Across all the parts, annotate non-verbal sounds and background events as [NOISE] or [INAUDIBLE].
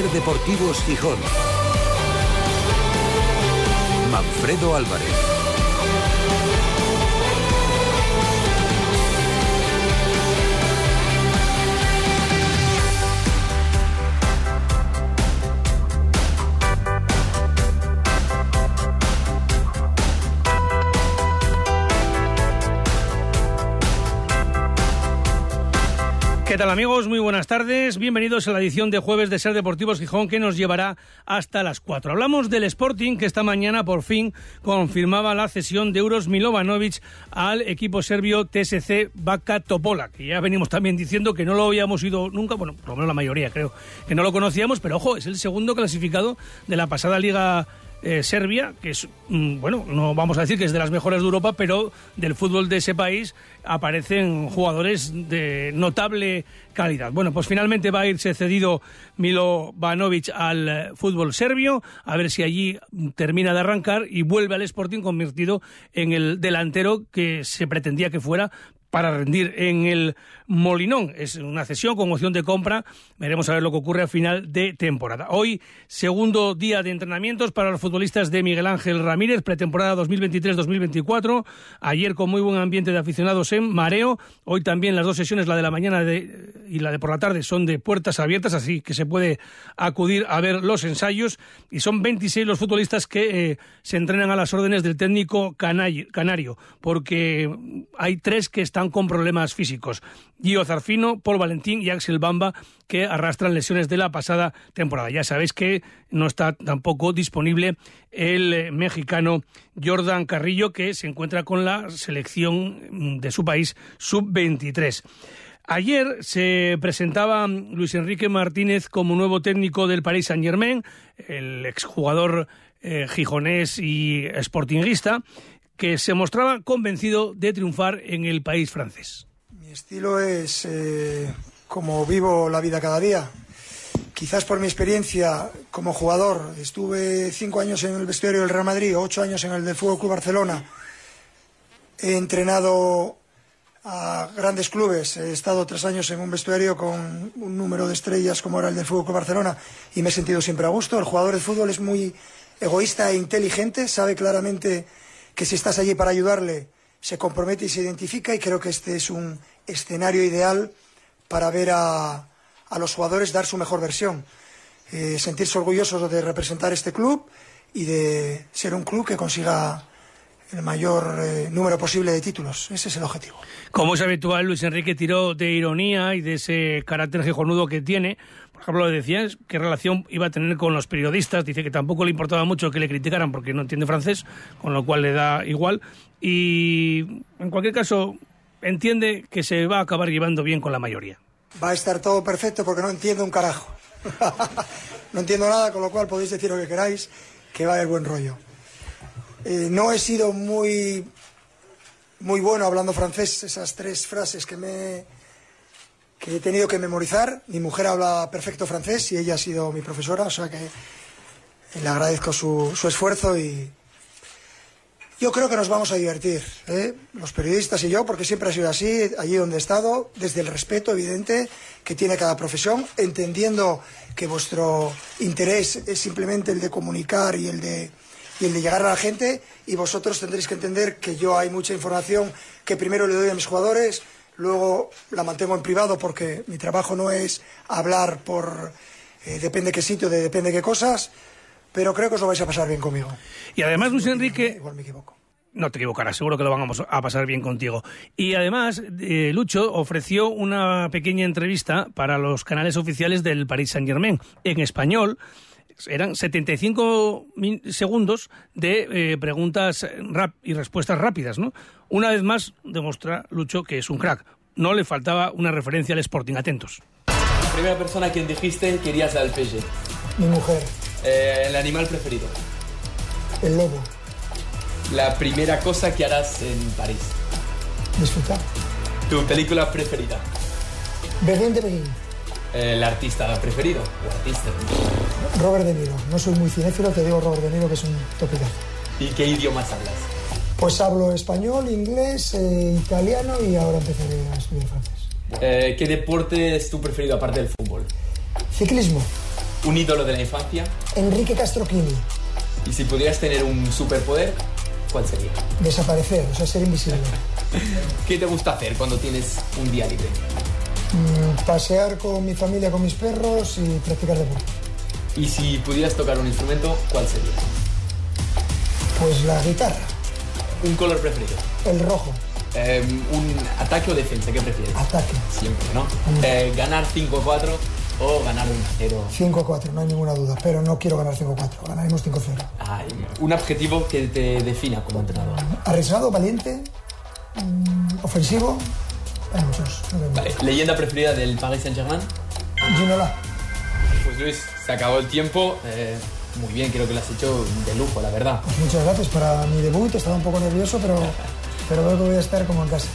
Ser Deportivos Gijón. Manfredo Álvarez. ¿Qué tal amigos? Muy buenas tardes. Bienvenidos a la edición de jueves de Ser Deportivos Gijón que nos llevará hasta las 4. Hablamos del Sporting que esta mañana por fin confirmaba la cesión de Euros Milovanovic al equipo serbio TSC Baka Topola, que ya venimos también diciendo que no lo habíamos ido nunca, bueno, por lo menos la mayoría creo, que no lo conocíamos, pero ojo, es el segundo clasificado de la pasada Liga eh, Serbia, que es, mm, bueno, no vamos a decir que es de las mejores de Europa, pero del fútbol de ese país aparecen jugadores de notable calidad. Bueno, pues finalmente va a irse cedido Milo Banovic al eh, fútbol serbio, a ver si allí termina de arrancar y vuelve al Sporting convertido en el delantero que se pretendía que fuera para rendir en el Molinón. Es una cesión con opción de compra. Veremos a ver lo que ocurre a final de temporada. Hoy, segundo día de entrenamientos para los futbolistas de Miguel Ángel Ramírez, pretemporada 2023-2024. Ayer con muy buen ambiente de aficionados en Mareo. Hoy también las dos sesiones, la de la mañana y la de por la tarde, son de puertas abiertas, así que se puede acudir a ver los ensayos. Y son 26 los futbolistas que eh, se entrenan a las órdenes del técnico canario, porque hay tres que están con problemas físicos. Gio Zarfino, Paul Valentín y Axel Bamba, que arrastran lesiones de la pasada temporada. Ya sabéis que no está tampoco disponible el eh, mexicano Jordan Carrillo, que se encuentra con la selección de su país sub-23. Ayer se presentaba Luis Enrique Martínez como nuevo técnico del Paris Saint-Germain, el exjugador eh, gijonés y sportinguista, que se mostraba convencido de triunfar en el país francés. Mi estilo es eh, como vivo la vida cada día. Quizás por mi experiencia como jugador, estuve cinco años en el vestuario del Real Madrid, ocho años en el del Fútbol Club Barcelona. He entrenado a grandes clubes. He estado tres años en un vestuario con un número de estrellas como era el del Fútbol Club Barcelona y me he sentido siempre a gusto. El jugador de fútbol es muy egoísta e inteligente, sabe claramente que si estás allí para ayudarle se compromete y se identifica y creo que este es un escenario ideal para ver a, los jugadores dar su mejor versión. Eh, sentirse orgullosos de representar este club y de ser un club que consiga el mayor eh, número posible de títulos. Ese es el objetivo. Como es habitual, Luis Enrique tiró de ironía y de ese carácter jejonudo que tiene. Por ejemplo, decías qué relación iba a tener con los periodistas. Dice que tampoco le importaba mucho que le criticaran porque no entiende francés, con lo cual le da igual. Y en cualquier caso, entiende que se va a acabar llevando bien con la mayoría. Va a estar todo perfecto porque no entiendo un carajo. [LAUGHS] no entiendo nada, con lo cual podéis decir lo que queráis, que va a haber buen rollo. Eh, no he sido muy, muy bueno hablando francés, esas tres frases que, me, que he tenido que memorizar. Mi mujer habla perfecto francés y ella ha sido mi profesora, o sea que le agradezco su, su esfuerzo y yo creo que nos vamos a divertir, ¿eh? los periodistas y yo, porque siempre ha sido así, allí donde he estado, desde el respeto evidente que tiene cada profesión, entendiendo que vuestro interés es simplemente el de comunicar y el de y el de llegar a la gente y vosotros tendréis que entender que yo hay mucha información que primero le doy a mis jugadores, luego la mantengo en privado porque mi trabajo no es hablar por eh, depende qué sitio, de depende qué cosas, pero creo que os lo vais a pasar bien conmigo. Y además, Luis Enrique... Igual me equivoco. No te equivocarás, seguro que lo vamos a pasar bien contigo. Y además, eh, Lucho ofreció una pequeña entrevista para los canales oficiales del Paris Saint-Germain en español eran 75 segundos de eh, preguntas rap y respuestas rápidas, ¿no? Una vez más demuestra Lucho que es un crack. No le faltaba una referencia al Sporting. Atentos. La primera persona a quien dijiste querías al PSG. Mi mujer. Eh, el animal preferido. El lobo. La primera cosa que harás en París. Disfrutar. Tu película preferida. Berlín de Berlín. El artista preferido o artista. Robert De Niro. No soy muy cinéfilo, te digo Robert De Niro, que es un topicazo. ¿Y qué idiomas hablas? Pues hablo español, inglés, eh, italiano y ahora empezaré a estudiar francés. Eh, ¿Qué deporte es tu preferido aparte del fútbol? Ciclismo. Un ídolo de la infancia. Enrique Castroquini. Y si pudieras tener un superpoder, ¿cuál sería? Desaparecer, o sea, ser invisible. [LAUGHS] ¿Qué te gusta hacer cuando tienes un día libre? Mm, pasear con mi familia, con mis perros y practicar deporte. Y si pudieras tocar un instrumento, ¿cuál sería? Pues la guitarra. ¿Un color preferido? El rojo. Eh, ¿Un ataque o defensa? ¿Qué prefieres? Ataque. Siempre, ¿no? Eh, ¿Ganar 5-4 o ganar 1-0? 5-4, no hay ninguna duda. Pero no quiero ganar 5-4. Ganaremos 5-0. Ay, un objetivo que te defina como entrenador. Arriesgado, valiente, mm, ofensivo. Hay muchos. no Vale, ¿leyenda preferida del Paris Saint-Germain? Ginola. Pues Luis, se acabó el tiempo. Eh, muy bien, creo que lo has hecho de lujo, la verdad. Pues muchas gracias para mi debut. Estaba un poco nervioso, pero, pero veo que voy a estar como en casa.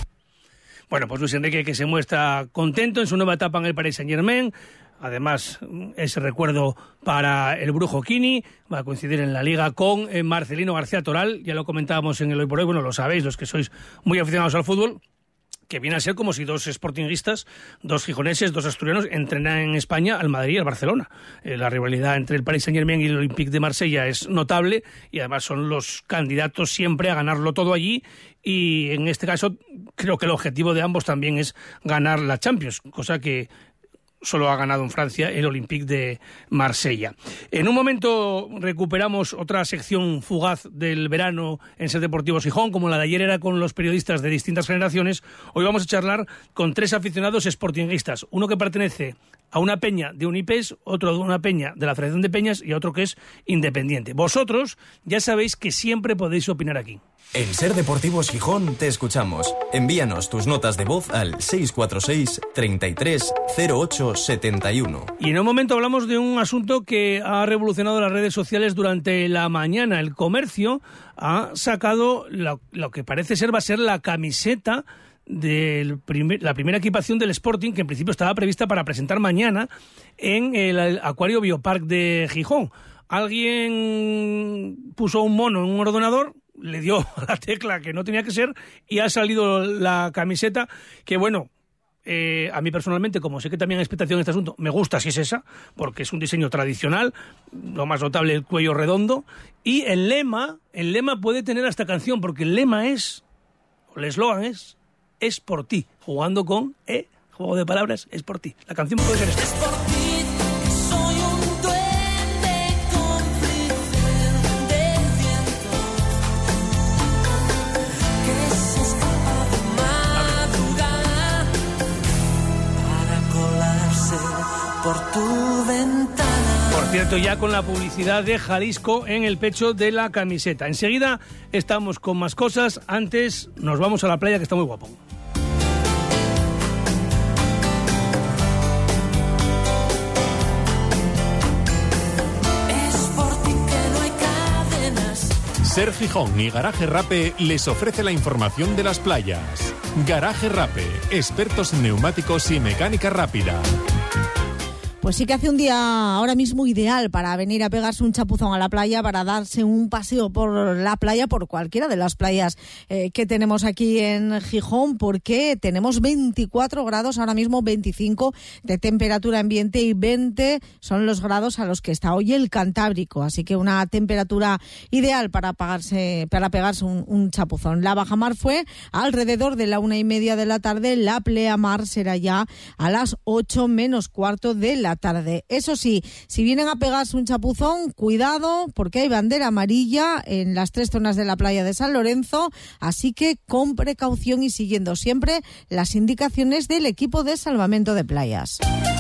Bueno, pues Luis Enrique que se muestra contento en su nueva etapa en el Paris Saint Germain. Además, ese recuerdo para el Brujo Kini va a coincidir en la liga con eh, Marcelino García Toral. Ya lo comentábamos en el Hoy por Hoy, bueno, lo sabéis, los que sois muy aficionados al fútbol, que viene a ser como si dos sportinguistas, dos gijoneses, dos asturianos, entrenan en España al Madrid y al Barcelona. Eh, la rivalidad entre el Paris Saint-Germain y el Olympique de Marsella es notable y además son los candidatos siempre a ganarlo todo allí y en este caso creo que el objetivo de ambos también es ganar la Champions, cosa que solo ha ganado en Francia el Olympique de Marsella. En un momento recuperamos otra sección fugaz del verano en Ser Deportivo Gijón, como la de ayer era con los periodistas de distintas generaciones. Hoy vamos a charlar con tres aficionados sportinguistas. Uno que pertenece a una peña de Unipes, otro de una peña de la Federación de Peñas y otro que es independiente. Vosotros ya sabéis que siempre podéis opinar aquí. En Ser Deportivos Gijón te escuchamos. Envíanos tus notas de voz al 646 33 08 71. Y en un momento hablamos de un asunto que ha revolucionado las redes sociales durante la mañana. El comercio ha sacado lo, lo que parece ser va a ser la camiseta de la primera equipación del Sporting, que en principio estaba prevista para presentar mañana en el Acuario Biopark de Gijón. Alguien puso un mono en un ordenador, le dio [LAUGHS] la tecla que no tenía que ser y ha salido la camiseta que, bueno, eh, a mí personalmente, como sé que también hay expectación en este asunto, me gusta si es esa, porque es un diseño tradicional, lo más notable el cuello redondo, y el lema, el lema puede tener esta canción, porque el lema es, o el eslogan es, es por ti, jugando con E, juego de palabras, es por ti. La canción puede ser esta. Por cierto, ya con la publicidad de Jalisco en el pecho de la camiseta. Enseguida estamos con más cosas. Antes nos vamos a la playa que está muy guapo. Ser Gijón y Garaje Rape les ofrece la información de las playas. Garaje Rape, expertos en neumáticos y mecánica rápida. Pues sí que hace un día ahora mismo ideal para venir a pegarse un chapuzón a la playa, para darse un paseo por la playa, por cualquiera de las playas eh, que tenemos aquí en Gijón, porque tenemos 24 grados, ahora mismo 25 de temperatura ambiente y 20 son los grados a los que está hoy el Cantábrico. Así que una temperatura ideal para, pagarse, para pegarse un, chapuzón. La bajamar fue alrededor de la una y media de la tarde, la pleamar será ya a las 8 menos cuarto de tarde. Eso sí, si vienen a pegarse un chapuzón, cuidado, porque hay bandera amarilla en las tres zonas de la playa de San Lorenzo, así que con precaución y siguiendo siempre las indicaciones del equipo de salvamento de playas.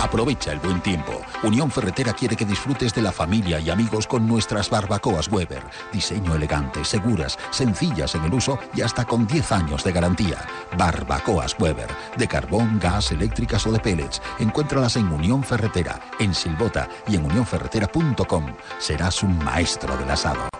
Aprovecha el buen tiempo. Unión Ferretera quiere que disfrutes de la familia y amigos con nuestras barbacoas Weber. Diseño elegante, seguras, sencillas en el uso y hasta con 10 años de garantía. Barbacoas Weber. De carbón, gas, eléctricas o de pellets. Encuéntralas en Unión Ferretera, en Silbota y en unionferretera.com. Serás un maestro del asado.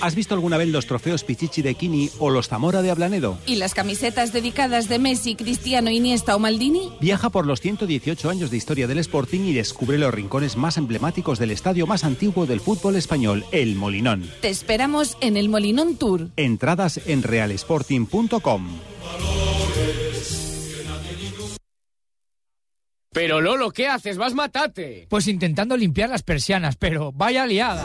¿Has visto alguna vez los trofeos Pichichi de Kini o los Zamora de Ablanedo? ¿Y las camisetas dedicadas de Messi, Cristiano, Iniesta o Maldini? Viaja por los 118 años de historia del Sporting y descubre los rincones más emblemáticos del estadio más antiguo del fútbol español, el Molinón. Te esperamos en el Molinón Tour. Entradas en realsporting.com. Pero Lolo, ¿qué haces? Vas matate. Pues intentando limpiar las persianas, pero vaya liada.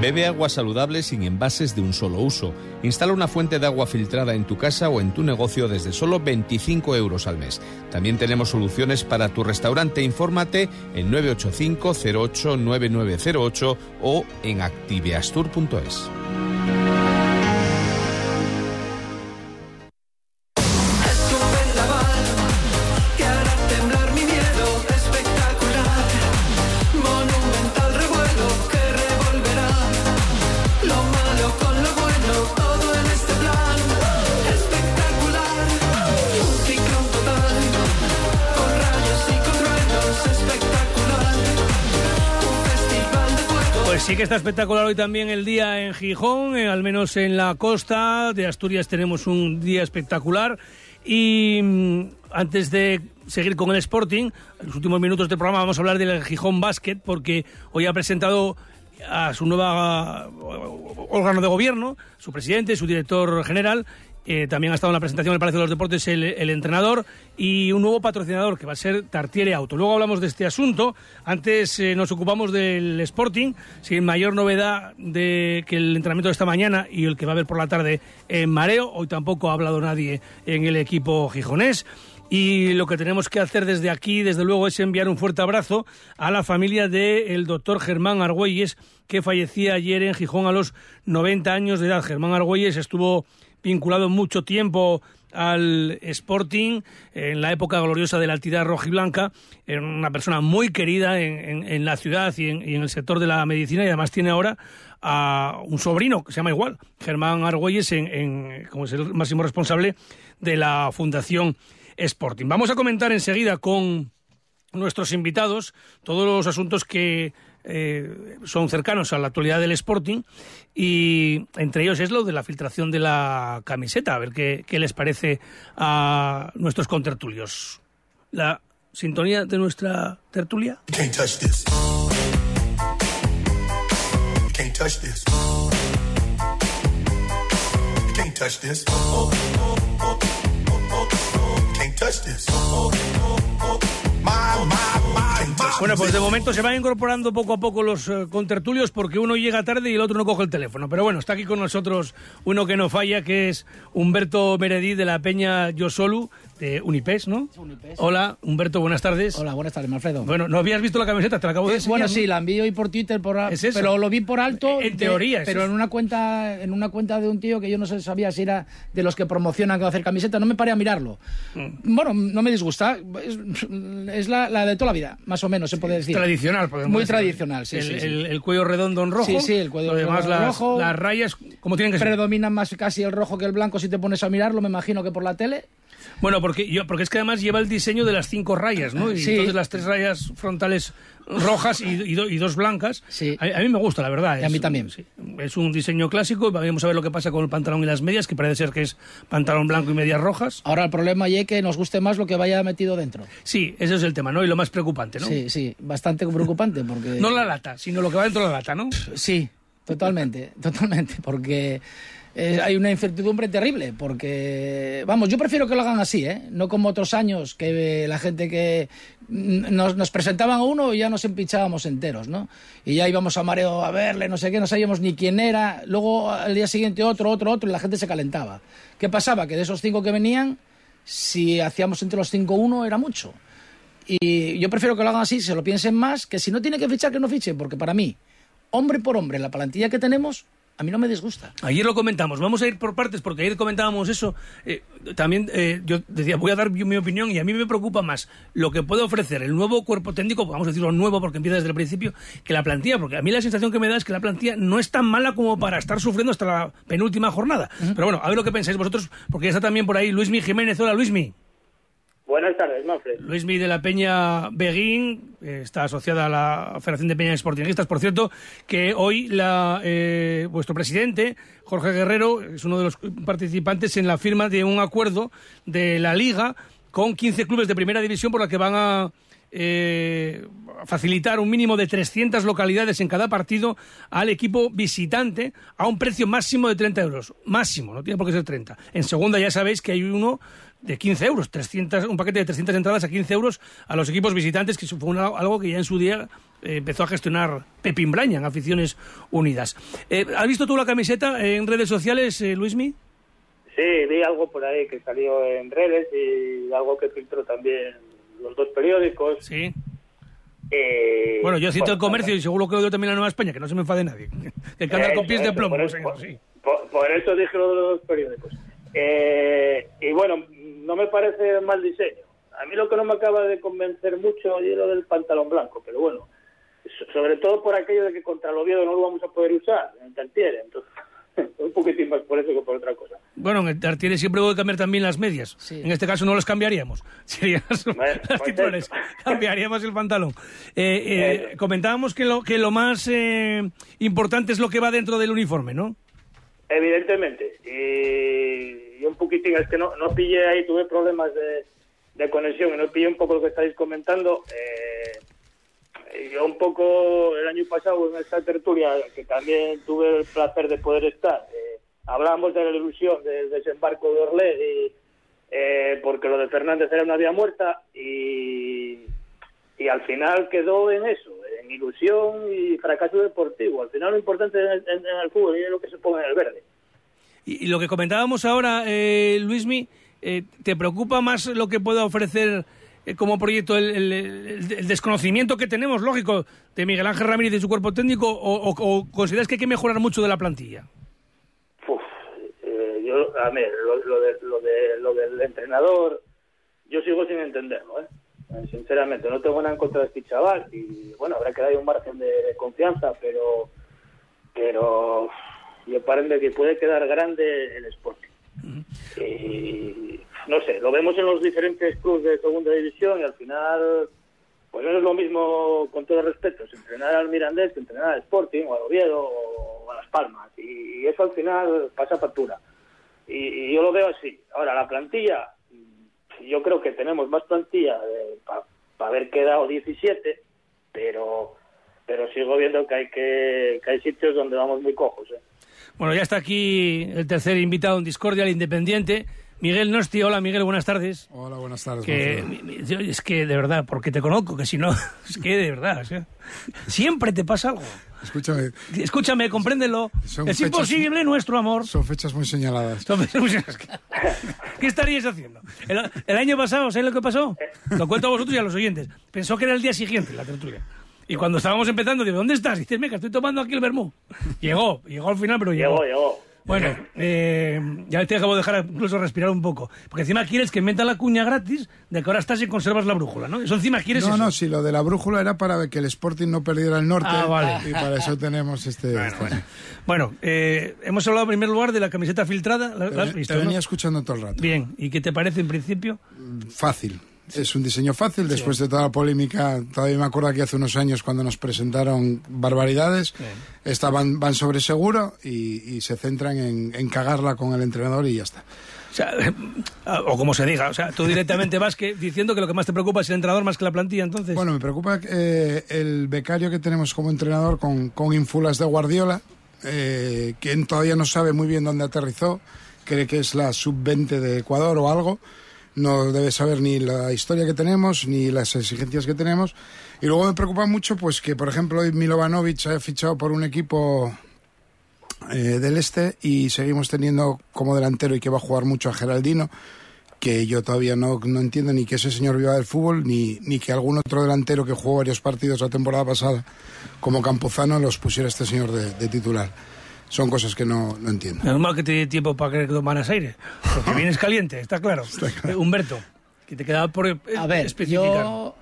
Bebe agua saludable sin envases de un solo uso. Instala una fuente de agua filtrada en tu casa o en tu negocio desde solo 25 euros al mes. También tenemos soluciones para tu restaurante. Infórmate en 985 08 9908 o en activeastur.es. espectacular hoy también el día en Gijón, eh, al menos en la costa de Asturias tenemos un día espectacular. Y mm, antes de seguir con el Sporting, en los últimos minutos del programa vamos a hablar del Gijón Basket, porque hoy ha presentado a su nueva órgano de gobierno, su presidente, su director general. Eh, también ha estado en la presentación en el Palacio de los Deportes el, entrenador y un nuevo patrocinador que va a ser Tartiere Auto. Luego hablamos de este asunto. Antes eh, nos ocupamos del Sporting, sin mayor novedad de que el entrenamiento de esta mañana y el que va a haber por la tarde en Mareo. Hoy tampoco ha hablado nadie en el equipo gijonés. Y lo que tenemos que hacer desde aquí, desde luego, es enviar un fuerte abrazo a la familia del doctor Germán Argüelles, que fallecía ayer en Gijón a los 90 años de edad. Germán Argüelles estuvo vinculado mucho tiempo al Sporting en la época gloriosa de la altidad rojiblanca, era una persona muy querida en, la ciudad y en, el sector de la medicina y además tiene ahora a un sobrino que se llama igual, Germán Argüelles, en- como es el máximo responsable de la Fundación Sporting. Vamos a comentar enseguida con nuestros invitados todos los asuntos que eh, son cercanos a la actualidad del Sporting y entre ellos es lo de la filtración de la camiseta, a ver qué, qué les parece a nuestros contertulios. La sintonía de nuestra tertulia. Bueno, pues de momento se van incorporando poco a poco los eh, contertulios porque uno llega tarde y el otro no coge el teléfono. Pero bueno, está aquí con nosotros uno que no falla, que es Humberto Meredí de la Peña Yo Unipes, ¿no? Hola, Humberto, buenas tardes. Hola, buenas tardes, Alfredo. Bueno, ¿no habías visto la camiseta? Te la acabo de Eh, enseñar. bueno, ¿no? sí, la envío hoy por Twitter, por, Es eso. pero lo vi por alto. En de- teoría, es Pero eso. en una cuenta en una cuenta de un tío que yo no sabía si era de los que promocionan que va a hacer camiseta, no me paré a mirarlo. Mm. Bueno, no me disgusta. Es, es la, la de toda la vida, más o menos, se puede decir. Tradicional, podemos Muy decir. tradicional, sí, el, sí, sí. el- el cuello redondo en rojo. Sí, sí, el cuello redondo en las, rojo. las rayas, como tienen que ser. Predomina más casi el rojo que el blanco si te pones a mirarlo, me imagino que por la tele. Bueno, porque, yo, porque es que además lleva el diseño de las cinco rayas, ¿no? Y Sí. entonces las tres rayas frontales rojas y, y do- y dos blancas. A, a mí me gusta, la verdad. Y a mí también. sí, es un diseño clásico. Vamos a ver lo que pasa con el pantalón y las medias, que parece ser que es pantalón blanco y medias rojas. Ahora el problema es que nos guste más lo que vaya metido dentro. Sí, ese es el tema, ¿no? Y lo más preocupante, ¿no? Sí, sí, bastante preocupante porque... [LAUGHS] No la lata, sino lo que va dentro de la lata, ¿no? Sí, totalmente, [LAUGHS] totalmente, porque eh, hay una incertidumbre terrible, porque, vamos, yo prefiero que lo hagan así, ¿eh? No como otros años, que la gente que nos, presentaban a uno y ya nos empinchábamos enteros, ¿no? Y ya íbamos a mareo a verle, no sé qué, no sabíamos ni quién era, luego al día siguiente otro, otro, otro, y la gente se calentaba. ¿Qué pasaba? Que de esos cinco que venían, si hacíamos entre los cinco uno era mucho. Y yo prefiero que lo hagan así, se lo piensen más, que si no tiene que fichar, que no fiche, porque para mí, hombre por hombre, la plantilla que tenemos, a mí no me disgusta. Ayer lo comentamos, vamos a ir por partes porque ayer comentábamos eso. Eh, también eh, yo decía, voy a dar mi mi opinión y a mí me preocupa más lo que puede ofrecer el nuevo cuerpo técnico, vamos a decirlo nuevo porque empieza desde el principio, que la plantilla, porque a mí la sensación que me da es que la plantilla no es tan mala como para estar sufriendo hasta la penúltima jornada. Pero bueno, a ver lo que pensáis vosotros, porque ya está también por ahí Luismi Jiménez. Hola Luismi. Buenas tardes, Manfred. Luismi de la Peña Beguín, eh, está asociada a la Federación de Peñas Sportingistas, por cierto, que hoy la, eh, vuestro presidente, Jorge Guerrero, es uno de los participantes en la firma de un acuerdo de la Liga con 15 clubes de primera división por la que van a eh, facilitar un mínimo de 300 localidades en cada partido al equipo visitante a un precio máximo de 30 euros. Máximo, no tiene por qué ser 30. En segunda ya sabéis que hay uno de 15 euros, 300, un paquete de 300 entradas a 15 euros a los equipos visitantes, que fue una- algo que ya en su día eh, empezó a gestionar Pepín Braña en Aficiones Unidas. Eh, ¿Has visto tú la camiseta en redes sociales, eh, Luismi? Sí, vi algo por ahí que salió en redes y algo que filtró también los dos periódicos. Sí. Eh, Bueno, yo cito el comercio y seguro que lo dio también la Nueva España, que no se me enfade nadie. [LAUGHS] Que andar con Eso, pies de plomo. por sí, eso- sí. Por, por eso dije lo de los periódicos. Eh, y bueno, no me parece mal diseño. A mí lo que no me acaba de convencer mucho es lo del pantalón blanco, pero bueno, so- sobre todo por aquello de que contra el Oviedo no lo vamos a poder usar en el Tartiere, entonces [LAUGHS] un poquitín más por eso que por otra cosa. Bueno, en el Tartiere siempre puede cambiar también las medias. En este caso no las cambiaríamos. [LAUGHS] Serían las titulares. Cambiaríamos el pantalón. Eh, eh, comentábamos que lo, que lo más eh, importante es lo que va dentro del uniforme, ¿no? Evidentemente. Y, y un poquitín, es que no, no pillé ahí, tuve problemas de, conexión y no pillé un poco lo que estáis comentando. Eh, yo un poco el año pasado en esta tertulia, que también tuve el placer de poder estar, eh, hablábamos de la ilusión del desembarco de Orlé, y, eh, porque lo de Fernández era una vía muerta y, y al final quedó en eso, en ilusión y fracaso deportivo. Al final lo importante en el, en- en el fútbol es lo que se pone en el verde. Y, lo que comentábamos ahora, eh, Luismi, eh, ¿te preocupa más lo que pueda ofrecer eh, como proyecto el, desconocimiento que tenemos, lógico, de Miguel Ángel Ramírez y su cuerpo técnico, o, consideras que hay que mejorar mucho de la plantilla? Eh, yo, a ver, lo, lo de, lo, de, lo del entrenador, yo sigo sin entenderlo, ¿eh? Eh, Sinceramente, no tengo nada en contra de este chaval y, bueno, habrá que darle un margen de confianza, pero pero yo parece que puede quedar grande el Sporting. Y, no sé, lo vemos en los diferentes clubes de segunda división y al final, pues no es lo mismo, con todo respeto, entrenar al Mirandés que entrenar al Sporting o al Oviedo o a Las Palmas. Y, y eso al final pasa factura. Y, y yo lo veo así. Ahora, la plantilla, yo creo que tenemos más plantilla para haber quedado 17, pero pero sigo viendo que hay que, que hay sitios donde vamos muy cojos. ¿eh? Bueno, ya está aquí el tercer invitado en Discordia, el Independiente, Miguel Nosti. Hola, Miguel, buenas tardes. Hola, buenas tardes. Que, yo- es que de verdad, porque te conozco, que si no, [LAUGHS] es que de verdad, o sea, siempre te pasa algo. Escúchame, Escúchame, compréndelo. Son es fechas- imposible nuestro amor. son fechas muy señaladas. Son fechas- [LAUGHS] ¿Qué estaríais haciendo? El, el año pasado, ¿sabéis lo que pasó? Lo cuento a vosotros y a los oyentes. Pensó que era el día siguiente la tertulia. Y cuando estábamos empezando, digo, ¿dónde estás? Y dices, meca, estoy tomando aquí el vermú. Llegó, llegó al final, pero llegó. Llegó, llegó. Bueno, eh, ya te acabo de dejar incluso respirar un poco. Porque encima quieres que meta la cuña gratis de que ahora estás y conservas la brújula, ¿no? Eso encima quieres No, eso. no, si lo de la brújula era para que el Sporting no perdiera el norte. Ah, vale. Y para eso tenemos este. este- Bueno, eh, hemos hablado en primer lugar de la camiseta filtrada. ¿La, Te, la has te visto, no? venía escuchando todo el rato. Bien, ¿y qué te parece en principio? Fácil. Es un diseño fácil, después de toda la polémica, todavía me acuerdo que hace unos años cuando nos presentaron barbaridades, estaban, van sobre seguro y, y se centran en, en cagarla con el entrenador y ya está. O, sea, [LAUGHS] o como se diga, o sea, tú directamente vas que, diciendo que lo que más te preocupa es el entrenador más que la plantilla, entonces. Bueno, me preocupa eh, el becario que tenemos como entrenador con, con ínfulas de Guardiola, eh, quien todavía no sabe muy bien dónde aterrizó, cree que es la sub-20 de Ecuador o algo, no debe saber ni la historia que tenemos ni las exigencias que tenemos. Y luego me preocupa mucho pues que, por ejemplo, hoy Milovanovic haya fichado por un equipo eh, del este y seguimos teniendo como delantero y que va a jugar mucho a Geraldino que yo todavía no, no entiendo ni que ese señor viva del fútbol, ni, ni que algún otro delantero que jugó varios partidos la temporada pasada, como Campuzano, los pusiera este señor de titular. Son cosas que no, no entiendo. Normal que te dé tiempo para que tomaras aire. Porque [LAUGHS] vienes caliente, está claro. Eh, Humberto, que te quedaba por eh, A ver, especificar. yo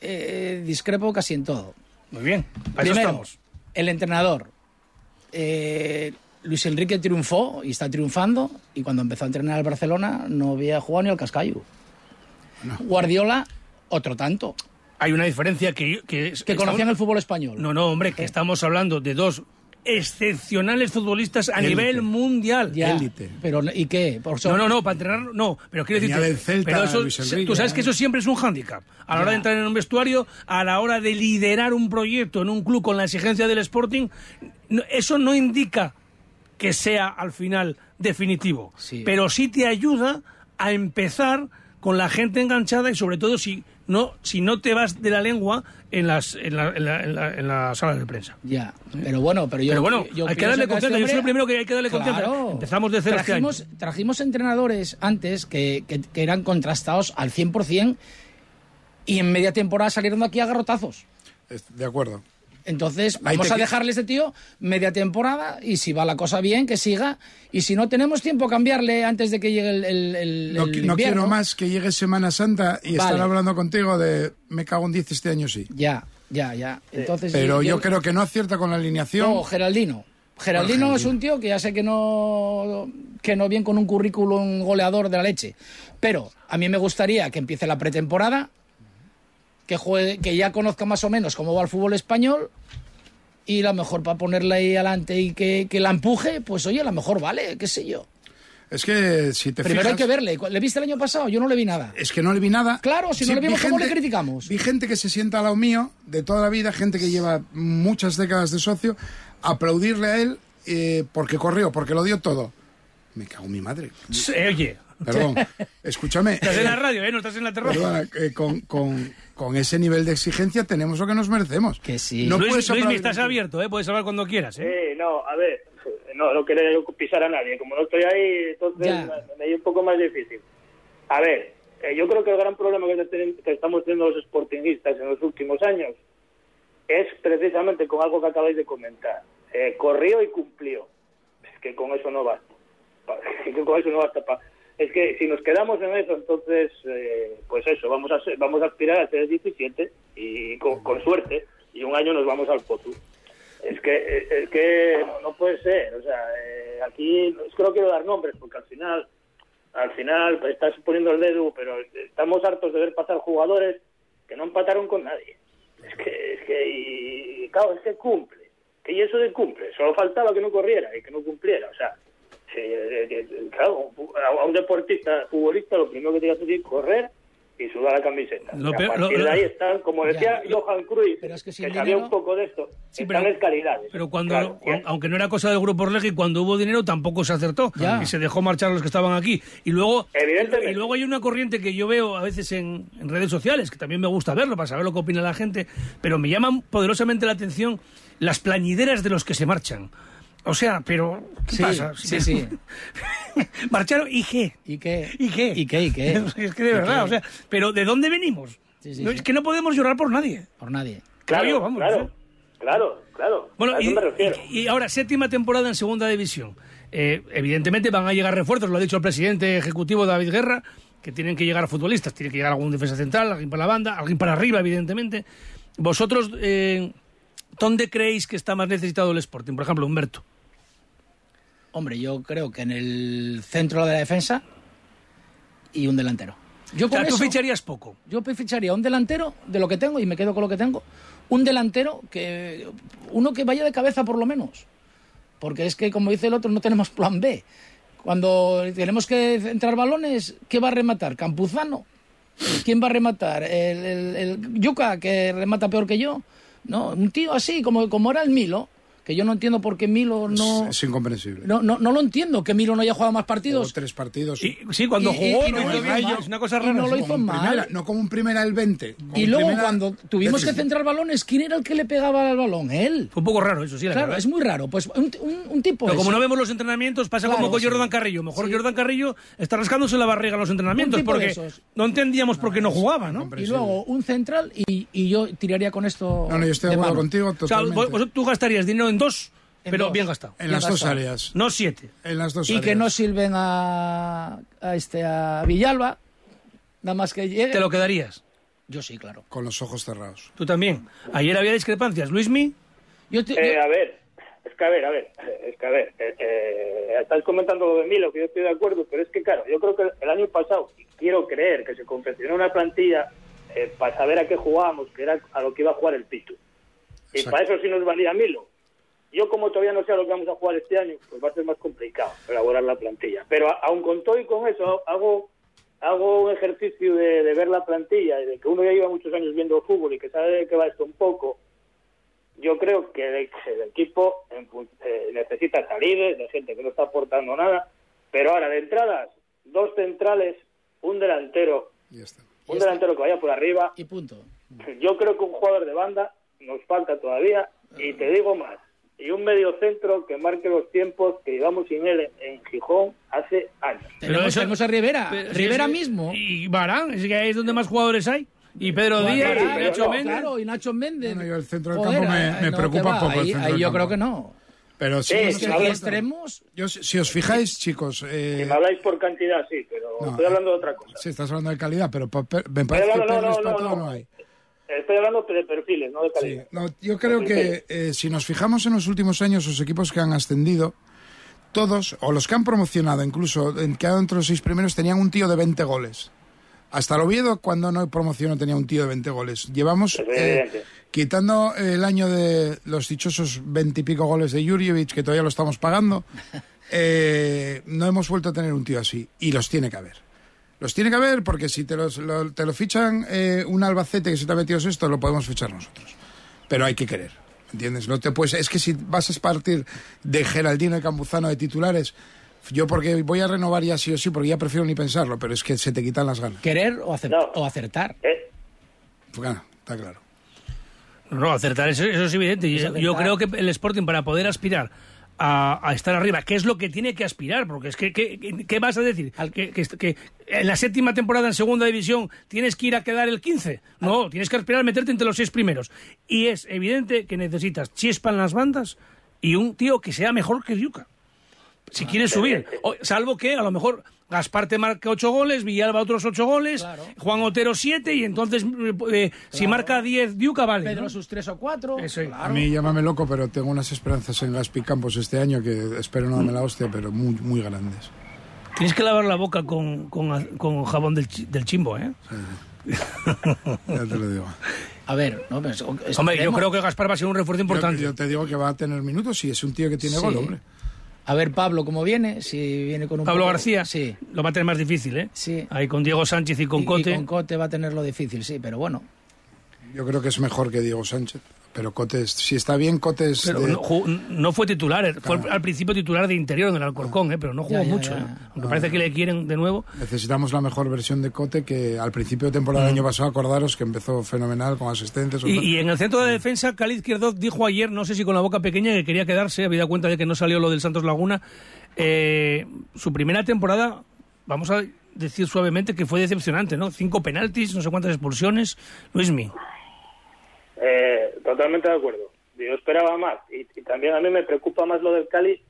eh, discrepo casi en todo. Muy bien, para eso estamos. el entrenador. Eh, Luis Enrique triunfó y está triunfando y cuando empezó a entrenar al Barcelona no había jugado ni al cascayo. Guardiola, otro tanto. Hay una diferencia que... Que, Que conocían el fútbol español. No, no, hombre, que estamos hablando de dos excepcionales futbolistas a Élite. nivel mundial. Ya, Pero, ¿y qué? Por so- No, no, no, para entrenar, no. Pero quiero Celta, pero eso, Enrique, tú sabes que eso siempre es un hándicap. A la hora de entrar en un vestuario, a la hora de liderar un proyecto en un club con la exigencia del Sporting, no- eso no indica que sea al final definitivo. Pero sí te ayuda a empezar con la gente enganchada y sobre todo si no, si no te vas de la lengua en las en la, en la, en la- en la sala de prensa. Ya, pero bueno, pero yo. Pero bueno, yo hay que darle este confianza. Yo soy el primero que hay que darle confianza. Claro. Empezamos de cero este año. trajimos, trajimos entrenadores antes que, que- que eran contrastados al 100% y en media temporada salieron de aquí a garrotazos. De acuerdo. Entonces, vamos a dejarle este tío media temporada y si va la cosa bien, que siga. Y si no tenemos tiempo, cambiarle antes de que llegue el, el, el- No, el no invierno. quiero más que llegue Semana Santa y estar hablando contigo de me cago en 10 este año sí. Ya, ya, ya. Entonces, Pero yo, creo que no acierta con la alineación. No, Geraldino. Geraldino Bueno, es un tío que ya sé que no, que no viene con un currículum goleador de la leche. Pero a mí me gustaría que empiece la pretemporada, que, juegue, que ya conozca más o menos cómo va el fútbol español y la mejor para ponerla ahí adelante y que, que la empuje, pues oye, a lo mejor vale, qué sé yo. Es que si te Primero fijas, hay que verle. ¿Le viste el año pasado? Yo no le vi nada. Es que no le vi nada. Claro, si no le vimos, vi ¿cómo le gente- criticamos? Vi gente que se sienta al lado mío de toda la vida, gente que lleva muchas décadas de socio, aplaudirle a él eh, porque corrió, porque lo dio todo. Me cago en mi madre. Eh, oye. Perdón, [LAUGHS] escúchame. Estás en la eh, radio, ¿eh? No estás en la terraza. Perdona, eh, con, con- con ese nivel de exigencia tenemos lo que nos merecemos. Que sí. No Luis, puedes aplaudir- estás abierto, ¿eh? Puedes hablar cuando quieras, ¿eh? Sí, no, a ver, no, no quiero pisar a nadie. Como no estoy ahí, entonces Ya. me, es un poco más difícil. A ver, eh, yo creo que el gran problema que, ten- que estamos teniendo los sportingistas en los últimos años es precisamente con algo que acabáis de comentar. Eh, corrió y cumplió. Es que con eso no basta. [LAUGHS] Es que con eso no basta. pa- Es que si nos quedamos en eso, entonces, eh, pues eso, vamos a ser- vamos a aspirar a ser 17 y con, con suerte, y un año nos vamos al potu. Es que, eh, es que no, puede ser. O sea, eh, aquí es que no quiero dar nombres porque al final, al final pues, estás poniendo el dedo, pero estamos hartos de ver pasar jugadores que no empataron con nadie. Es que, es que, y, claro, es que cumple. Y eso de cumple. Solo faltaba que no corriera y que no cumpliera. O sea, claro, a, un deportista, futbolista, lo primero que tiene que hacer es correr y sudar la camiseta. Lo a peor- partir lo- de lo- ahí están, como decía Johan Cruyff, que, sin sabía dinero- un poco de esto, Sí, están pero- calidades. Pero cuando, Claro, aunque no era cosa del Grupo Orlegui, cuando hubo dinero tampoco se acertó. Ya. Y se dejó marchar los que estaban aquí. Y luego, Evidentemente. y luego hay una corriente que yo veo a veces en, en redes sociales, que también me gusta verlo para saber lo que opina la gente, pero me llaman poderosamente la atención las plañideras de los que se marchan. O sea, pero ¿qué Sí, pasa? sí, sí. [LAUGHS] Marcharon y qué? ¿Y qué? ¿Y qué? ¿Y qué? ¿Y qué? [LAUGHS] es que de ¿Y verdad, qué? o sea, pero ¿de dónde venimos? Sí, sí, No, sí. Es que no podemos llorar por nadie. Por nadie. Claro, Claro, vamos, claro, sé. claro, claro. Bueno, y, me refiero. y- y ahora, séptima temporada en segunda división. Eh, evidentemente van a llegar refuerzos, lo ha dicho el presidente ejecutivo David Guerra, que tienen que llegar futbolistas, tiene que llegar algún defensa central, alguien para la banda, alguien para arriba, evidentemente. ¿Vosotros eh, dónde creéis que está más necesitado el Sporting? Por ejemplo, Humberto. Hombre, yo creo que en el centro de la defensa y un delantero. Yo O sea, con tú eso- ficharías poco. Yo ficharía un delantero de lo que tengo y me quedo con lo que tengo. Un delantero que uno que vaya de cabeza por lo menos. Porque es que como dice el otro no tenemos plan B. Cuando tenemos que entrar balones, ¿qué va a rematar? Campuzano. ¿Quién va a rematar? El, el, el Yuca que remata peor que yo. No, un tío así como como era el Milo, Que yo no entiendo por qué Milo no... Es incomprensible. No, no, no lo entiendo, que Milo no haya jugado más Jugó partidos. tres partidos. sí, cuando Y- jugó, y- y no no hizo lo hizo bien, mal. es una cosa Y rara. no lo sí. hizo mal. Primera, no como un primera el 20. como Y luego primera, cuando tuvimos que centrar balones, ¿quién era el que le pegaba al balón? Él. Fue un poco raro eso, sí, la Claro, verdad. es muy raro. Pues un, un- un tipo Pero como no vemos los entrenamientos, pasa Claro, como con sí. Jordan Carrillo. Mejor Jordan Carrillo está rascándose la barriga en los entrenamientos Un tipo de porque esos. no entendíamos por qué no jugaba, ¿no? Y luego un central y, y yo tiraría con esto. No, no, yo estoy de acuerdo contigo O sea, totalmente. tú gastarías dinero en dos, En pero dos. bien gastado. en las dos áreas. No siete. En las dos Y áreas. que no sirven a, a este a Villalba, nada más que llegue. ¿Te lo quedarías? Yo sí, claro. Con los ojos cerrados. Tú también. Ayer había discrepancias. Luismi, Yo te- Eh, yo- a ver, es que a ver, a ver, es que a ver, eh, eh, estáis comentando lo de Milo, que yo estoy de acuerdo, pero es que claro, yo creo que el año pasado, y quiero creer que se confeccionó una plantilla eh, para saber a qué jugábamos, que era a lo que iba a jugar el Pitu. Y Exacto. para eso sí nos valía Milo. Yo como todavía no sé a lo que vamos a jugar este año, pues va a ser más complicado elaborar la plantilla. Pero a- aun con todo y con eso, hago hago un ejercicio de, de ver la plantilla y de que uno ya lleva muchos años viendo fútbol y que sabe de qué va esto un poco, yo creo que el, el equipo eh, necesita salir de gente que no está aportando nada, pero ahora de entradas, dos centrales, un delantero, un delantero que vaya por arriba, y punto. yo creo que un jugador de banda nos falta todavía, y te digo más, y un medio centro que marque los tiempos que llevamos sin él en, en Gijón hace años. Tenemos, tenemos a Rivera. Pero- Rivera sí, sí. mismo. Y Barán, es que ahí es donde más jugadores hay. Y Pedro Díaz, claro, y Nacho Méndez. Claro, y Nacho Méndez. Bueno, yo el centro del Joder, campo me, ahí me no, preocupa que va, poco. el Ahí, centro ahí yo campo. creo que no. Pero sí, Sí, sí, que- a ver. extremos. yo, si os fijáis, chicos, eh, Si me habláis por cantidad, sí, pero No, estoy hablando de otra cosa. sí, estás hablando de calidad, pero pa- per- me parece que hablando- no, perles no, no, no. no hay. Estoy hablando de perfiles, no de calidad. No, yo creo que eh, si nos fijamos en los últimos años, los equipos que han ascendido, todos, o los que han promocionado incluso, en quedado entre los seis primeros, tenían un tío de 20 goles. Hasta el Oviedo, cuando no promocionó, tenía un tío de 20 goles. Llevamos, eh, quitando el año de los dichosos 20 y pico goles de Jurjevic, que todavía lo estamos pagando, [LAUGHS] eh, no hemos vuelto a tener un tío así. Y los tiene que haber. Los tiene que haber porque si te, los, lo, te lo fichan eh, un Albacete que se te ha metido esto, lo podemos fichar nosotros. Pero hay que querer, ¿entiendes? No te puedes, es que si vas a partir de Geraldino y Campuzano de titulares, yo porque voy a renovar ya sí o sí, porque ya prefiero ni pensarlo, pero es que se te quitan las ganas. Querer o, acep- o acertar. Eh, Bueno, está claro. No, acertar, eso, eso es evidente. Yo, creo que el Sporting, para poder aspirar a, a estar arriba, ¿qué es lo que tiene que aspirar? Porque es que, ¿qué, vas a decir? ¿Que, que, que en la séptima temporada en segunda división tienes que ir a quedar el 15? No, tienes que aspirar a meterte entre los seis primeros. Y es evidente que necesitas chispa en las bandas y un tío que sea mejor que Diuca. Si quieres subir. O- salvo que a lo mejor Gaspar te marque ocho goles, Villalba otros ocho goles, Juan Otero siete y entonces eh, si marca diez Diuca vale. Pedro ¿no? sus tres o cuatro. A mí llámame loco, pero tengo unas esperanzas en Gaspi Campos este año que espero no darme la hostia, pero muy, muy grandes. Tienes que lavar la boca con, con, con jabón del, del chimbo, ¿eh? Ya te lo digo. A ver, no, pues, Hombre, yo creo que Gaspar va a ser un refuerzo importante. Yo, yo te digo que va a tener minutos y es un tío que tiene Sí. gol, hombre. A ver Pablo cómo viene, si viene con un Pablo poco- García Sí. lo va a tener más difícil, ¿eh? Sí. Ahí con Diego Sánchez y con Y- y Cote. con Cote va a tenerlo difícil, sí, pero bueno. Yo creo que es mejor que Diego Sánchez. Pero Cotes, si está bien, Cotes. Pero no, jugó- no fue titular, eh, fue al principio titular de interior en el Alcorcón, ¿eh? pero no jugó Ya, ya, mucho. ya. ¿eh? Aunque parece que le quieren de nuevo. Necesitamos la mejor versión de Cote que al principio de temporada del año pasado, acordaros que empezó fenomenal con asistentes. Mm. Y, y en el centro de defensa, Cali Izquierdo dijo ayer, no sé si con la boca pequeña, que quería quedarse, había dado cuenta de que no salió lo del Santos Laguna. Eh, su primera temporada, vamos a decir suavemente que fue decepcionante, ¿no? Cinco penaltis, no sé cuántas expulsiones. Luismi. Eh, totalmente de acuerdo. Yo esperaba más. Y, también a mí me preocupa más lo del Cali.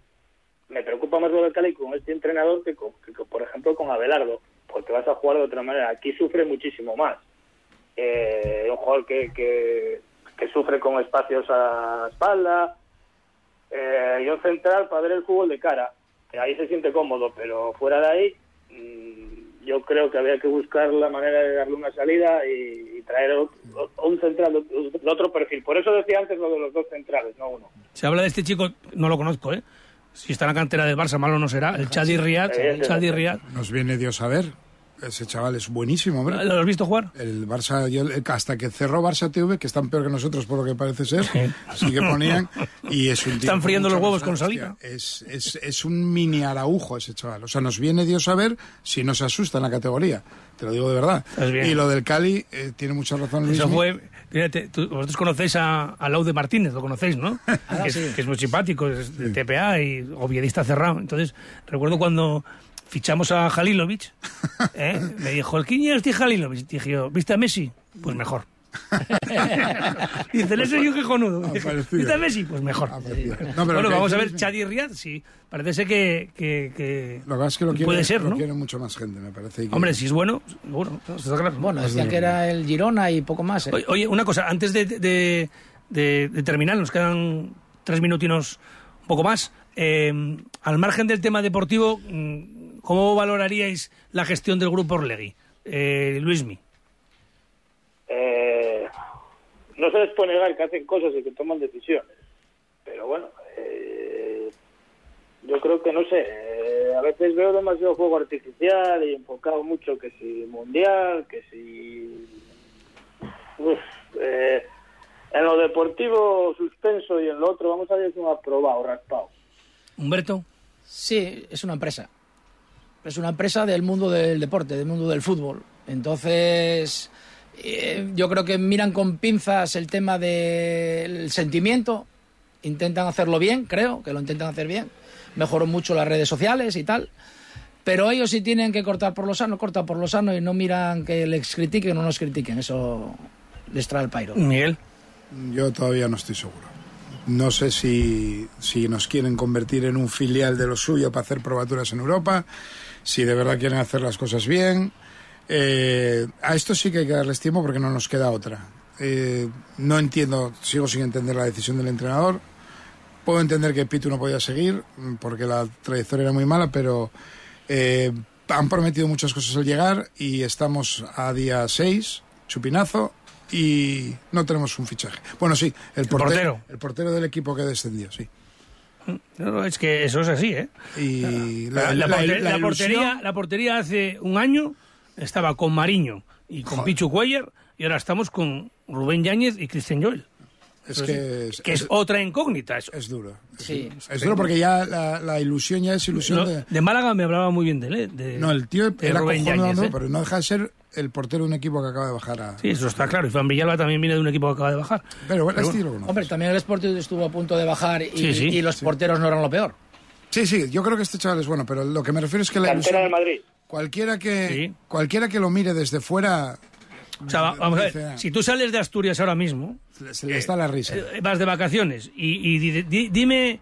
Me preocupa más lo del Cali con este entrenador que, con, que por ejemplo, con Abelardo. Porque vas a jugar de otra manera. Aquí sufre muchísimo más. Eh, un jugador que, que, que sufre con espacios a espalda. Eh, y un central para ver el fútbol de cara. Ahí se siente cómodo, pero fuera de ahí, mm, yo creo que había que buscar la manera de darle una salida y, y traer o- o- un central de, otro perfil. Por eso decía antes lo de los dos centrales, no uno. Se habla de este chico, no lo conozco, ¿eh? Si está en la cantera del Barça, malo no será. El. [LAUGHS] Chadi Riad. Nos viene Dios a ver. Ese chaval es buenísimo, hombre. ¿Lo has visto jugar? El Barça, yo- el- hasta que cerró Barça TV, que están peor que nosotros por lo que parece ser, sí que ponían. Y es un tío Están friendo los huevos con saliva. Es, es, es un mini araujo ese chaval. O sea, nos viene Dios a ver si nos asusta en la categoría. Te lo digo de verdad. Y lo del Cali, eh, tiene mucha razón Luis. Eso fue. Fíjate, tú- vosotros conocéis a, a Laude Martínez, lo conocéis, ¿no? [LAUGHS] que, es, sí. que es muy simpático, es de TPA y oviedista cerrado. Entonces, recuerdo cuando fichamos a Halilovic, [LAUGHS] ¿eh? me dijo, ¿el quién es este Halilovic? Dije yo, ¿viste a Messi? Pues mejor. [LAUGHS] Dice, ese yo parecido. ¿Viste a Messi? Pues mejor. No, pero bueno, vamos a ver, Chadi Riad, sí. Parece ser que, que, que Lo que pasa es que lo quiere, puede ser, lo ¿no? quiere mucho más gente, me parece. que- Hombre, si es bueno, seguro. está claro. Bueno, decía que era el Girona y poco más. ¿eh? Oye, una cosa, antes de, de- de- de terminar, nos quedan tres minutinos, un poco más. Eh, al margen del tema deportivo, mm, ¿cómo valoraríais la gestión del grupo Orlegui? Eh, Luismi. Eh, no se les puede negar que hacen cosas y que toman decisiones. Pero bueno, eh, yo creo que no sé. eh, a veces veo demasiado fuego artificial y enfocado mucho que si mundial, que si. Uf, eh, en lo deportivo suspenso y en lo otro, vamos a ver, es un aprobado, raspado. Humberto. Sí, es una empresa. Es una empresa del mundo del deporte, del mundo del fútbol. Entonces, eh, yo creo que miran con pinzas el tema del sentimiento. Intentan hacerlo bien, creo que lo intentan hacer bien. Mejoró mucho las redes sociales y tal. Pero ellos si tienen que cortar por lo sano, cortan por lo sano y no miran que les critiquen o no nos critiquen. Eso les trae el pairo. Miguel. Yo todavía no estoy seguro. No sé si, si nos quieren convertir en un filial de lo suyo para hacer probaturas en Europa, si de verdad quieren hacer las cosas bien. Eh, a esto sí que hay que darles tiempo porque no nos queda otra. Eh, no entiendo, sigo sin entender la decisión del entrenador. Puedo entender que Pitu no podía seguir mm, porque la trayectoria era muy mala, pero eh, han prometido muchas cosas al llegar y estamos a día 6, chupinazo, y no tenemos un fichaje. Bueno, sí, el portero, portero. el portero del equipo que descendió, sí. No, no, es que eso es así, ¿eh? Y La, la, la la- porter- la la portería, ilusión- la portería hace un año estaba con Mariño y con Pichu Cuellar y ahora estamos con Rubén Yáñez y Cristian Joel. Es que es- que es es- otra incógnita. Eso. Es duro. Sí. Es duro porque ya la, la ilusión ya es ilusión No, de... de Málaga me hablaba muy bien de él. ¿eh? De- No, el tío de era Rubén Yáñez, ¿eh? pero no deja de ser el portero de un equipo que acaba de bajar a... Sí, eso está claro. Y Fran Villalba también viene de un equipo que acaba de bajar. Pero bueno, Pero bueno. Hombre, también el Sporting estuvo a punto de bajar y, Sí, sí. y los porteros no eran lo peor. Sí, sí, yo creo que este chaval es bueno, pero lo que me refiero es que la Cantera ilusión... del Madrid. Cualquiera que, Sí. cualquiera que lo mire desde fuera O sea, va- vamos a ver, si tú sales de Asturias ahora mismo, se le está la risa. eh, vas de vacaciones y, y di- di- dime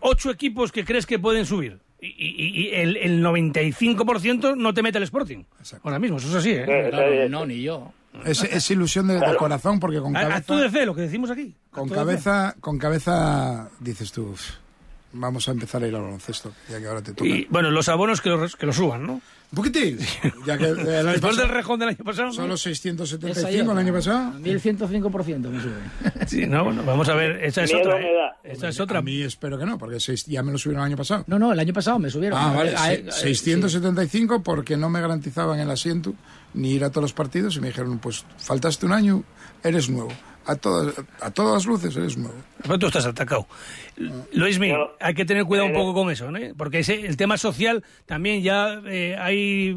ocho equipos que crees que pueden subir. Y, y- y el, el 95% no te mete el Sporting. Ahora mismo, eso es así, ¿eh? Claro, no, ni yo. Es, es ilusión de, de corazón porque con A- cabeza... Acto de fe, lo que decimos aquí. Con cabeza, con cabeza dices tú, "Uf, vamos a empezar a ir al baloncesto, ya que ahora te toca. Y bueno, los abonos que lo, que lo suban, ¿no? Un poquitín. Ya que el año Después pasado- del rejón del año pasado. Solo Esa 675 el año pasado. 1105% me sube. [LAUGHS] Sí, no, bueno, vamos a ver, esa es Miedo otra. me ¿eh? da. Es otra. A mí espero que no, porque seis- ya me lo subieron el año pasado. No, no, el año pasado me subieron. Ah, vale, eh, eh, 675 porque no me garantizaban el asiento ni ir a todos los partidos y me dijeron, pues faltaste un año, eres nuevo. A todas, a todas luces eres nuevo. Pero tú estás atacado. Luismi, hay que tener cuidado un poco con eso, ¿no? Porque ese, el tema social también ya eh, hay,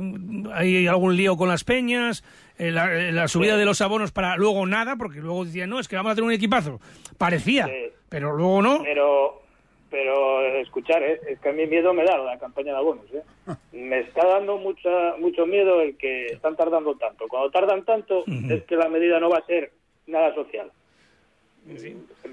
hay algún lío con las peñas, eh, la, eh, la subida de los abonos para luego nada, porque luego decían, no, es que vamos a tener un equipazo. Parecía, Sí. pero luego no. Pero, pero escuchar, ¿eh? es que a mí miedo me da la campaña de abonos. ¿eh? Me está dando mucha, mucho miedo el que están tardando tanto. Cuando tardan tanto es que la medida no va a ser nada social.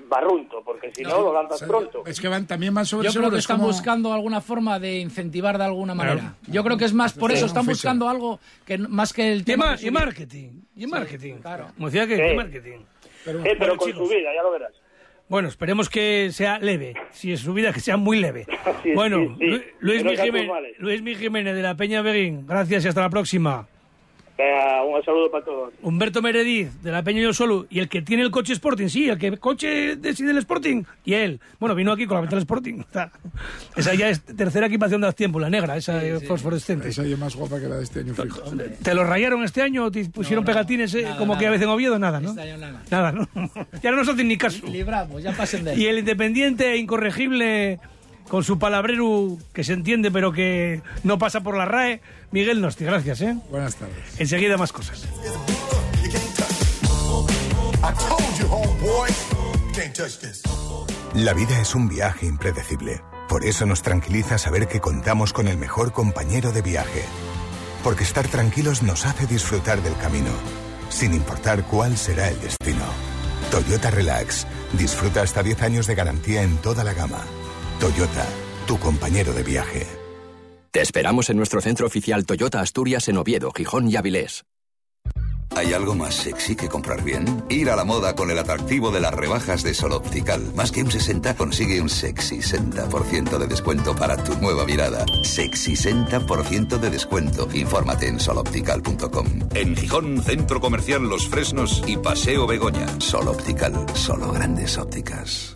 Barrunto, porque si no, lo lanzas pronto. Es que van, también van sobre Yo creo que es están como- buscando alguna forma de incentivar de alguna manera. Yo creo que es más por Sí, eso, están buscando algo que más que el Y, tema. y marketing, y marketing. claro. Como decía que Sí. y marketing. Pero, bueno, pero con chicos. su vida, ya lo verás. Bueno, esperemos que sea leve. Si es su vida, que sea muy leve. [LAUGHS] Sí, bueno, sí, sí. Lu- Luis, no sean Jiménez. Luis Mi Jiménez de la Peña Beguín, gracias y hasta la próxima. Un saludo para todos. Humberto Meredith, de la Peña y el Solo, y el que tiene el coche Sporting, sí, el que coche decide el Sporting, y él. Bueno, vino aquí con la del Sporting. [LAUGHS] Esa ya es tercera equipación de tiempo, la negra, esa eh, fosforescente. Esa es más guapa que la de este año, fijo. ¿Te lo rayaron este año o te pusieron pegatines eh, nada, como que a nada. veces en Oviedo? Nada, ¿no? Este año nada. Nada, ¿no? [LAUGHS] ya no nos hacen ni caso. Libramos, ya pasen de él. Y el independiente e incorregible, con su palabrero que se entiende pero que no pasa por la RAE, Miguel Nosti. Gracias, ¿eh? Buenas tardes. Enseguida más cosas. I told you, homeboy, you can't touch this. La vida es un viaje impredecible. Por eso nos tranquiliza saber que contamos con el mejor compañero de viaje. Porque estar tranquilos nos hace disfrutar del camino, sin importar cuál será el destino. Toyota Relax. Disfruta hasta 10 años de garantía en toda la gama. Toyota, tu compañero de viaje. Te esperamos en nuestro centro oficial Toyota Asturias en Oviedo, Gijón y Avilés. ¿Hay algo más sexy que comprar bien? Ir a la moda con el atractivo de las rebajas de Sol Optical. Más que un 60 consigue un sexy 60% de descuento para tu nueva mirada. Sexy 60% de descuento. Infórmate en soloptical.com. En Gijón, Centro Comercial Los Fresnos y Paseo Begoña. Sol Optical, solo grandes ópticas.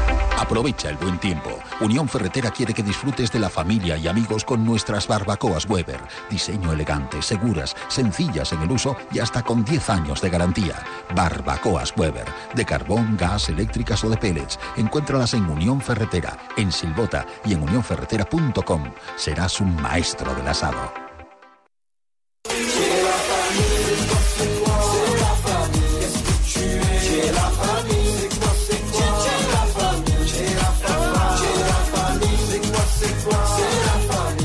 Aprovecha el buen tiempo. Unión Ferretera quiere que disfrutes de la familia y amigos con nuestras barbacoas Weber. Diseño elegante, seguras, sencillas en el uso y hasta con 10 años de garantía. Barbacoas Weber. De carbón, gas, eléctricas o de pellets. Encuéntralas en Unión Ferretera, en Silbota y en unionferretera.com. Serás un maestro del asado.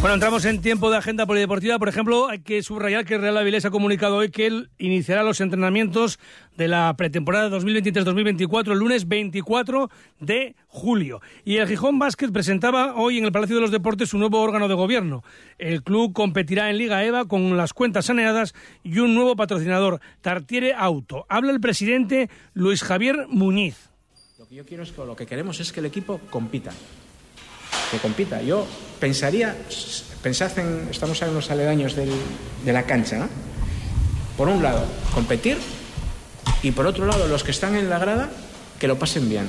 Bueno, entramos en tiempo de agenda polideportiva. Por ejemplo, hay que subrayar que Real Avilés ha comunicado hoy que él iniciará los entrenamientos de la pretemporada 2023-2024 el lunes 24 de julio. Y el Gijón Basket presentaba hoy en el Palacio de los Deportes su nuevo órgano de gobierno. El club competirá en Liga EVA con las cuentas saneadas y un nuevo patrocinador, Tartiere Auto. Habla el presidente Luis Javier Muñiz. Lo que yo quiero es que lo que queremos es que el equipo compita. Que compita. Yo pensaría, pensad en, estamos en los aledaños de la cancha, ¿no? Por un lado, competir y por otro lado, los que están en la grada, que lo pasen bien.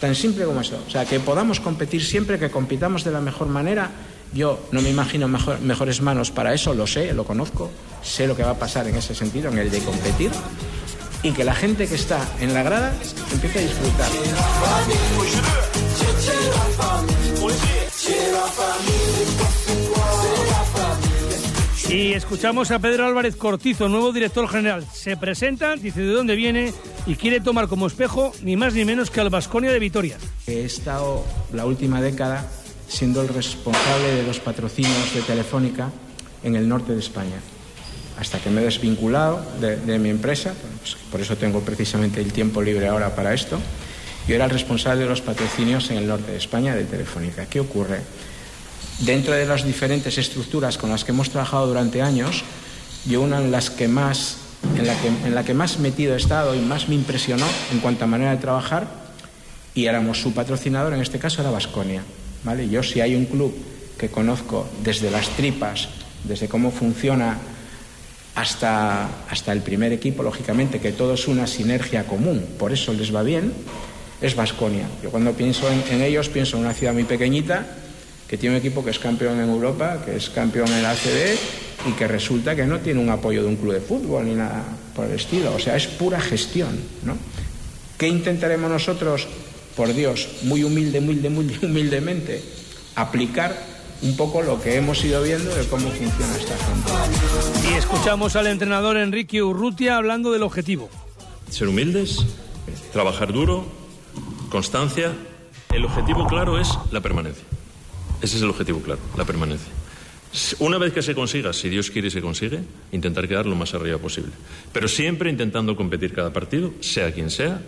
Tan simple como eso. O sea, que podamos competir siempre, que compitamos de la mejor manera. Yo no me imagino mejor- mejores manos para eso, lo sé, lo conozco, sé lo que va a pasar en ese sentido, en el de competir. Y que la gente que está en la grada empiece a disfrutar. Y escuchamos a Pedro Álvarez Cortizo, nuevo director general. Se presenta, dice de dónde viene y quiere tomar como espejo ni más ni menos que al Vasconia de Vitoria. He estado la última década siendo el responsable de los patrocinios de Telefónica en el norte de España. Hasta que me he desvinculado de, mi empresa, pues por eso tengo precisamente el tiempo libre ahora para esto. Yo era el responsable de los patrocinios en el norte de España de Telefónica. ¿Qué ocurre? Dentro de las diferentes estructuras con las que hemos trabajado durante años, yo una en las que más, en la que, en la que más metido he estado y más me impresionó en cuanto a manera de trabajar, y éramos su patrocinador, en este caso era Vasconia. ¿vale? Yo si hay un club que conozco desde las tripas, desde cómo funciona hasta, hasta el primer equipo, lógicamente, que todo es una sinergia común, por eso les va bien, es Vasconia. Yo cuando pienso en, en ellos pienso en una ciudad muy pequeñita que tiene un equipo que es campeón en Europa, que es campeón en la ACB y que resulta que no tiene un apoyo de un club de fútbol ni nada por el estilo. O sea, es pura gestión. ¿no? ¿Qué intentaremos nosotros, por Dios, muy humilde, humilde, muy [LAUGHS] humildemente, aplicar un poco lo que hemos ido viendo de cómo funciona esta gente? Y escuchamos al entrenador Enrique Urrutia hablando del objetivo. Ser humildes, trabajar duro, constancia. El objetivo claro es la permanencia. Ese es el objetivo claro, la permanencia. Una vez que se consiga, si Dios quiere y se consigue, intentar quedar lo más arriba posible. Pero siempre intentando competir cada partido, sea quien sea,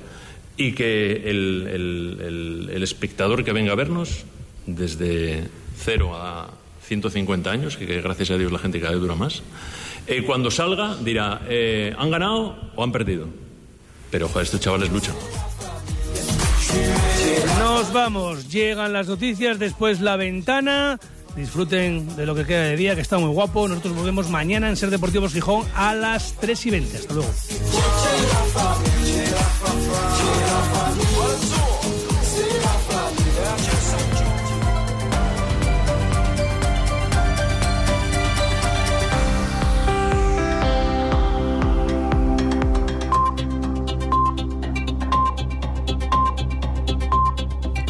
y que el, el- el- el espectador que venga a vernos, desde 0 a 150 años, que, que gracias a Dios la gente cada vez dura más, eh, cuando salga dirá, eh, ¿han ganado o han perdido? Pero, joder, estos chavales luchan. Nos vamos, llegan las noticias, después la ventana. Disfruten de lo que queda de día, que está muy guapo. Nosotros volvemos mañana en Ser Deportivos Gijón a las 3 y 20. Hasta luego.